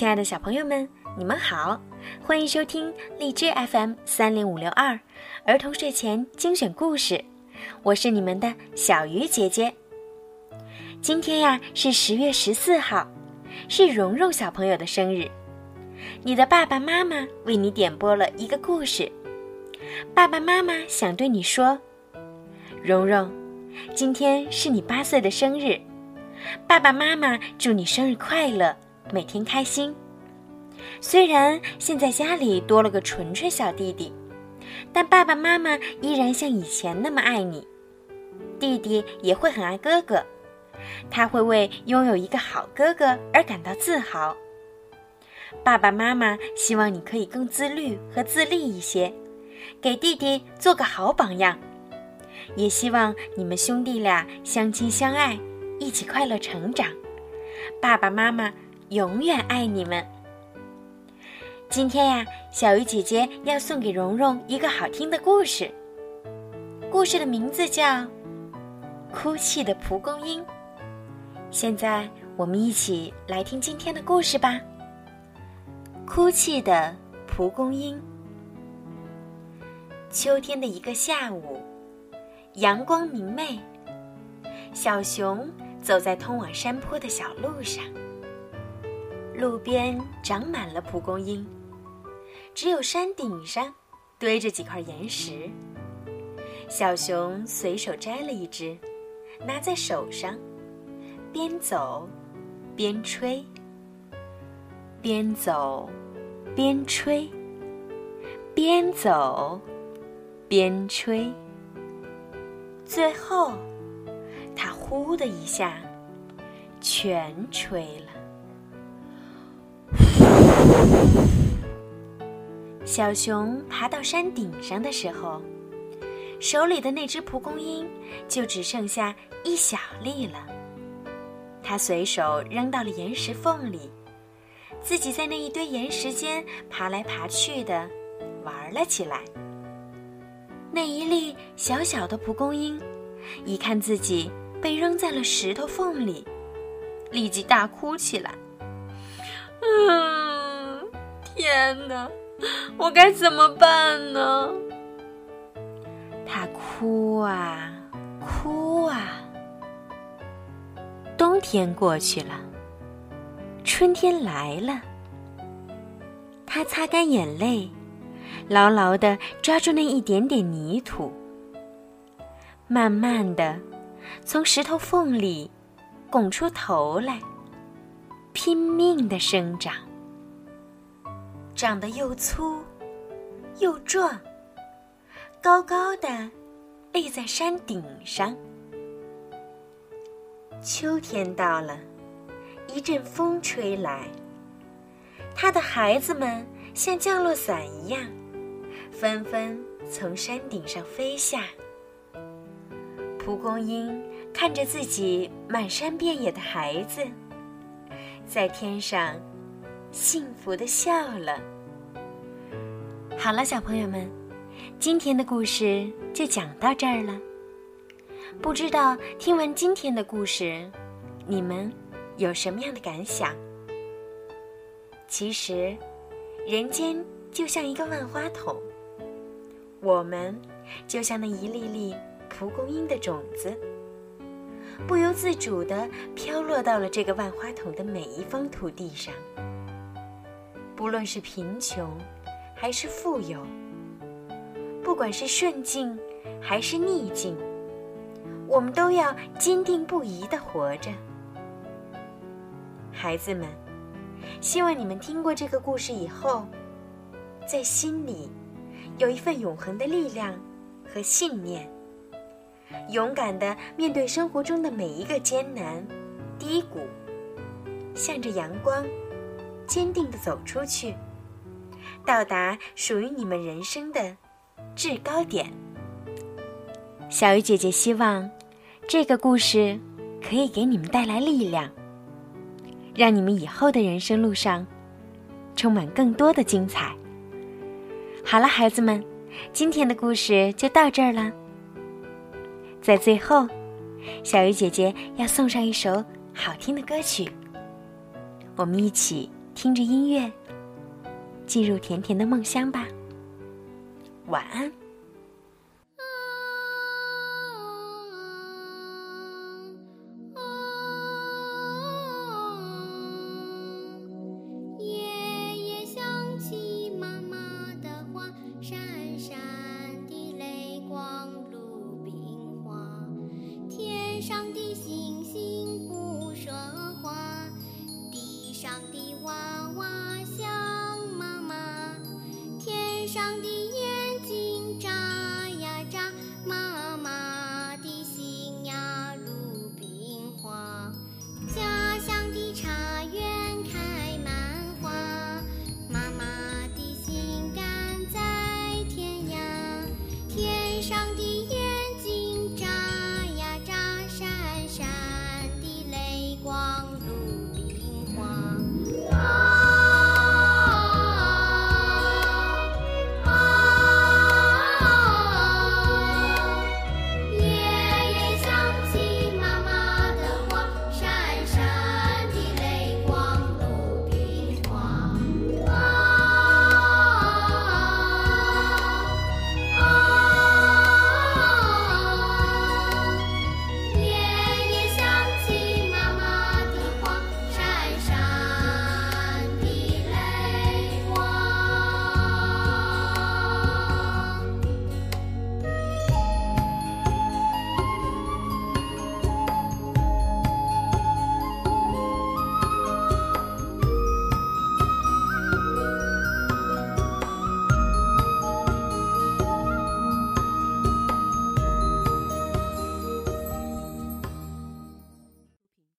亲爱的小朋友们，你们好，欢迎收听荔枝 FM 三零五六二儿童睡前精选故事，我是你们的小鱼姐姐。今天呀是十月十四号，是蓉蓉小朋友的生日，你的爸爸妈妈为你点播了一个故事，爸爸妈妈想对你说，蓉蓉，今天是你八岁的生日，爸爸妈妈祝你生日快乐。每天开心。虽然现在家里多了个纯纯小弟弟，但爸爸妈妈依然像以前那么爱你。弟弟也会很爱哥哥，他会为拥有一个好哥哥而感到自豪。爸爸妈妈希望你可以更自律和自立一些，给弟弟做个好榜样。也希望你们兄弟俩相亲相爱，一起快乐成长。爸爸妈妈。永远爱你们。今天呀，小鱼姐姐要送给蓉蓉一个好听的故事。故事的名字叫《哭泣的蒲公英》。现在我们一起来听今天的故事吧。哭泣的蒲公英。秋天的一个下午，阳光明媚，小熊走在通往山坡的小路上。路边长满了蒲公英，只有山顶上堆着几块岩石。小熊随手摘了一只，拿在手上，边走边吹，边走边吹，边走边吹。最后，它呼的一下，全吹了。小熊爬到山顶上的时候，手里的那只蒲公英就只剩下一小粒了。它随手扔到了岩石缝里，自己在那一堆岩石间爬来爬去的玩了起来。那一粒小小的蒲公英，一看自己被扔在了石头缝里，立即大哭起来。嗯，天哪，我该怎么办呢？他哭啊，哭啊。冬天过去了，春天来了。他擦干眼泪，牢牢的抓住那一点点泥土，慢慢的从石头缝里拱出头来。拼命的生长，长得又粗又壮，高高的立在山顶上。秋天到了，一阵风吹来，他的孩子们像降落伞一样，纷纷从山顶上飞下。蒲公英看着自己满山遍野的孩子。在天上，幸福的笑了。好了，小朋友们，今天的故事就讲到这儿了。不知道听完今天的故事，你们有什么样的感想？其实，人间就像一个万花筒，我们就像那一粒粒蒲公英的种子。不由自主地飘落到了这个万花筒的每一方土地上。不论是贫穷，还是富有；不管是顺境，还是逆境，我们都要坚定不移的活着。孩子们，希望你们听过这个故事以后，在心里有一份永恒的力量和信念。勇敢的面对生活中的每一个艰难、低谷，向着阳光，坚定地走出去，到达属于你们人生的制高点。小鱼姐姐希望这个故事可以给你们带来力量，让你们以后的人生路上充满更多的精彩。好了，孩子们，今天的故事就到这儿了。在最后，小鱼姐姐要送上一首好听的歌曲，我们一起。听着音乐，进入甜甜的梦乡吧。晚安。